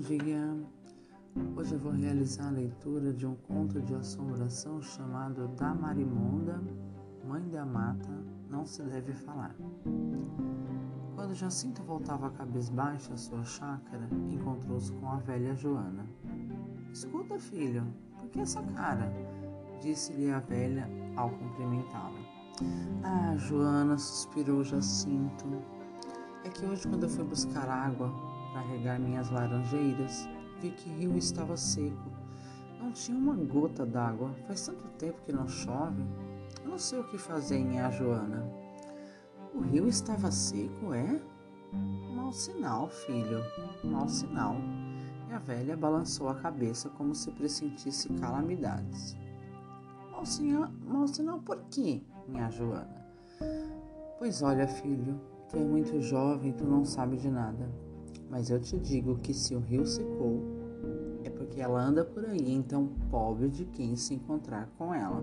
dia! Hoje eu vou realizar a leitura de um conto de assombração chamado Da Marimonda, Mãe da Mata, Não Se Deve Falar. Quando Jacinto voltava cabisbaixo à sua chácara, encontrou-se com a velha Joana. Escuta, filho, por que essa cara? Disse-lhe a velha ao cumprimentá-la. Ah, Joana, suspirou Jacinto. É que hoje, quando eu fui buscar água para regar minhas laranjeiras, vi que o rio estava seco. Não tinha uma gota d'água. Faz tanto tempo que não chove. Eu não sei o que fazer, minha Joana. O rio estava seco, é? Mau sinal, filho. Mau sinal. E a velha balançou a cabeça como se pressentisse calamidades. Mau sinal, mau sinal por quê, minha Joana? Pois olha, filho, Tu é muito jovem, tu não sabe de nada. Mas eu te digo que se o rio secou, é porque ela anda por aí, então pobre de quem se encontrar com ela.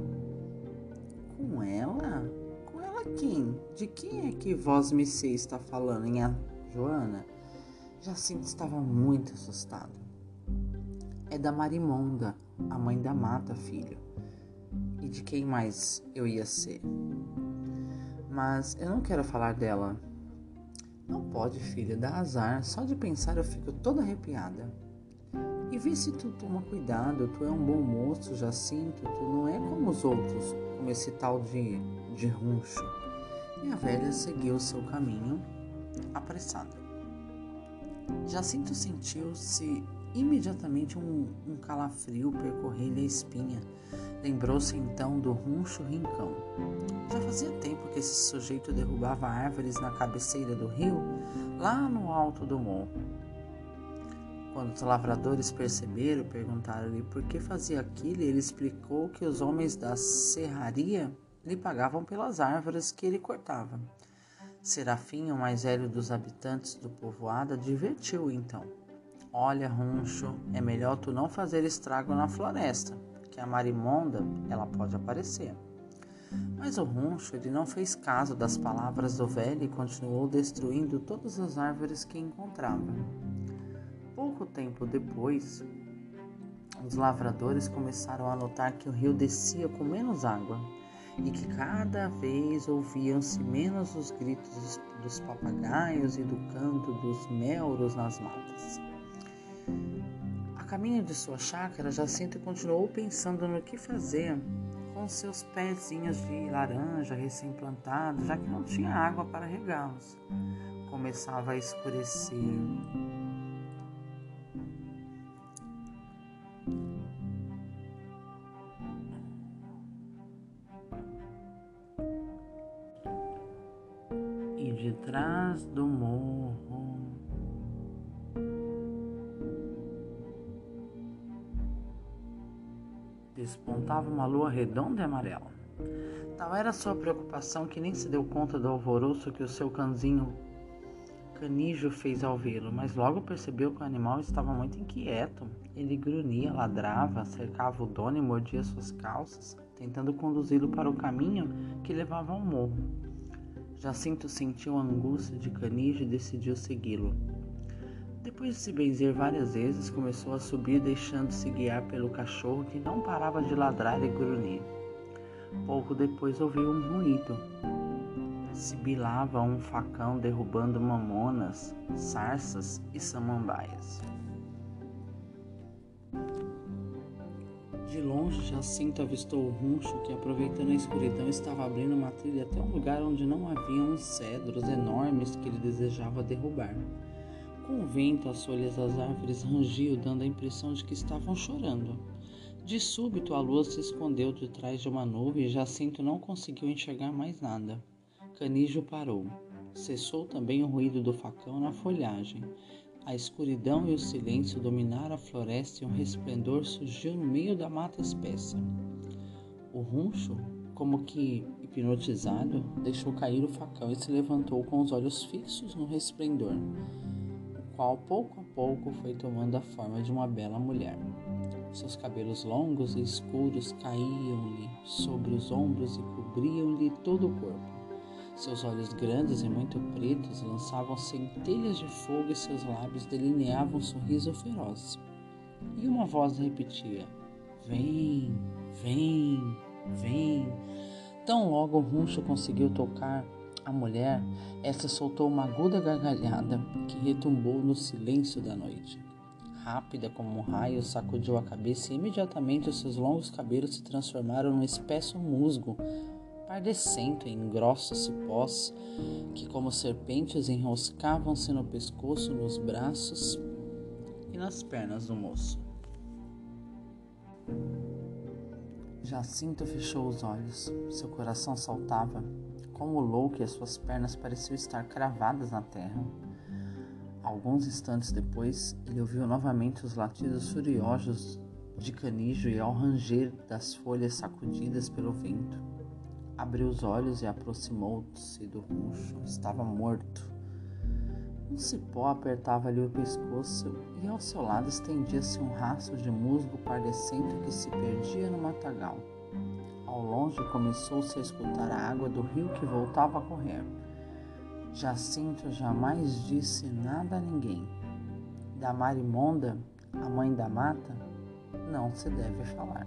Com ela? Com ela quem? De quem é que vós me sei está falando, hein, Joana? Jacinto estava muito assustado. É da Marimonda, a mãe da mata, filho. E de quem mais eu ia ser? Mas eu não quero falar dela, não pode, filha, dá azar. Só de pensar eu fico toda arrepiada. E vê se tu toma cuidado, tu é um bom moço, Jacinto, tu não é como os outros, como esse tal de, de runcho. E a velha seguiu seu caminho, apressada. Jacinto sentiu-se imediatamente um, um calafrio percorrer-lhe a espinha. Lembrou-se então do runcho rincão. Já fazia tempo que esse sujeito derrubava árvores na cabeceira do rio, lá no alto do morro. Quando os lavradores perceberam, perguntaram-lhe por que fazia aquilo, e ele explicou que os homens da serraria lhe pagavam pelas árvores que ele cortava. Serafim, o mais velho dos habitantes do povoado, advertiu então: Olha, Runcho, é melhor tu não fazer estrago na floresta, que a marimonda ela pode aparecer. Mas o Runcho ele não fez caso das palavras do velho e continuou destruindo todas as árvores que encontrava. Pouco tempo depois, os lavradores começaram a notar que o rio descia com menos água e que cada vez ouviam-se menos os gritos dos papagaios e do canto dos melros nas matas. Caminho de sua chácara, Jacinto continuou pensando no que fazer com seus pezinhos de laranja recém-plantados, já que não tinha água para regá-los. Começava a escurecer. E de trás do morro despontava uma lua redonda e amarela. Tal era sua preocupação que nem se deu conta do alvoroço que o seu canzinho canijo fez ao vê-lo, mas logo percebeu que o animal estava muito inquieto. Ele grunhia, ladrava, cercava o dono e mordia suas calças, tentando conduzi-lo para o caminho que levava ao morro. Jacinto sentiu a angústia de canijo e decidiu segui-lo. Depois de se benzer várias vezes, começou a subir, deixando-se guiar pelo cachorro que não parava de ladrar e grunhir. Pouco depois ouviu um ruído. Sibilava um facão derrubando mamonas, sarças e samambaias. De longe, Jacinto avistou o runcho que, aproveitando a escuridão, estava abrindo uma trilha até um lugar onde não havia uns cedros enormes que ele desejava derrubar. Com o vento, as folhas das árvores rangiam, dando a impressão de que estavam chorando. De súbito, a lua se escondeu de trás de uma nuvem e Jacinto não conseguiu enxergar mais nada. Canijo parou. Cessou também o ruído do facão na folhagem. A escuridão e o silêncio dominaram a floresta e um resplendor surgiu no meio da mata espessa. O runcho, como que hipnotizado, deixou cair o facão e se levantou com os olhos fixos no resplendor qual pouco a pouco foi tomando a forma de uma bela mulher. Seus cabelos longos e escuros caíam-lhe sobre os ombros e cobriam-lhe todo o corpo. Seus olhos grandes e muito pretos lançavam centelhas de fogo e seus lábios delineavam um sorriso feroz. E uma voz repetia: Vem, vem, vem. Tão logo o Runcho conseguiu tocar a mulher, esta soltou uma aguda gargalhada que retumbou no silêncio da noite. Rápida como um raio, sacudiu a cabeça e imediatamente os seus longos cabelos se transformaram num espesso musgo, pardecento em grossos cipós que, como serpentes, enroscavam-se no pescoço, nos braços e nas pernas do moço. Jacinto fechou os olhos. Seu coração saltava como louco e as suas pernas pareciam estar cravadas na terra. Alguns instantes depois, ele ouviu novamente os latidos furiosos de canijo e ao ranger das folhas sacudidas pelo vento. Abriu os olhos e aproximou-se do runcho. Estava morto. Um cipó apertava-lhe o pescoço e ao seu lado estendia-se um rastro de musgo pardecento que se perdia no matagal. Ao longe começou-se a escutar a água do rio que voltava a correr. Jacinto jamais disse nada a ninguém. Da Marimonda, a mãe da mata, não se deve falar.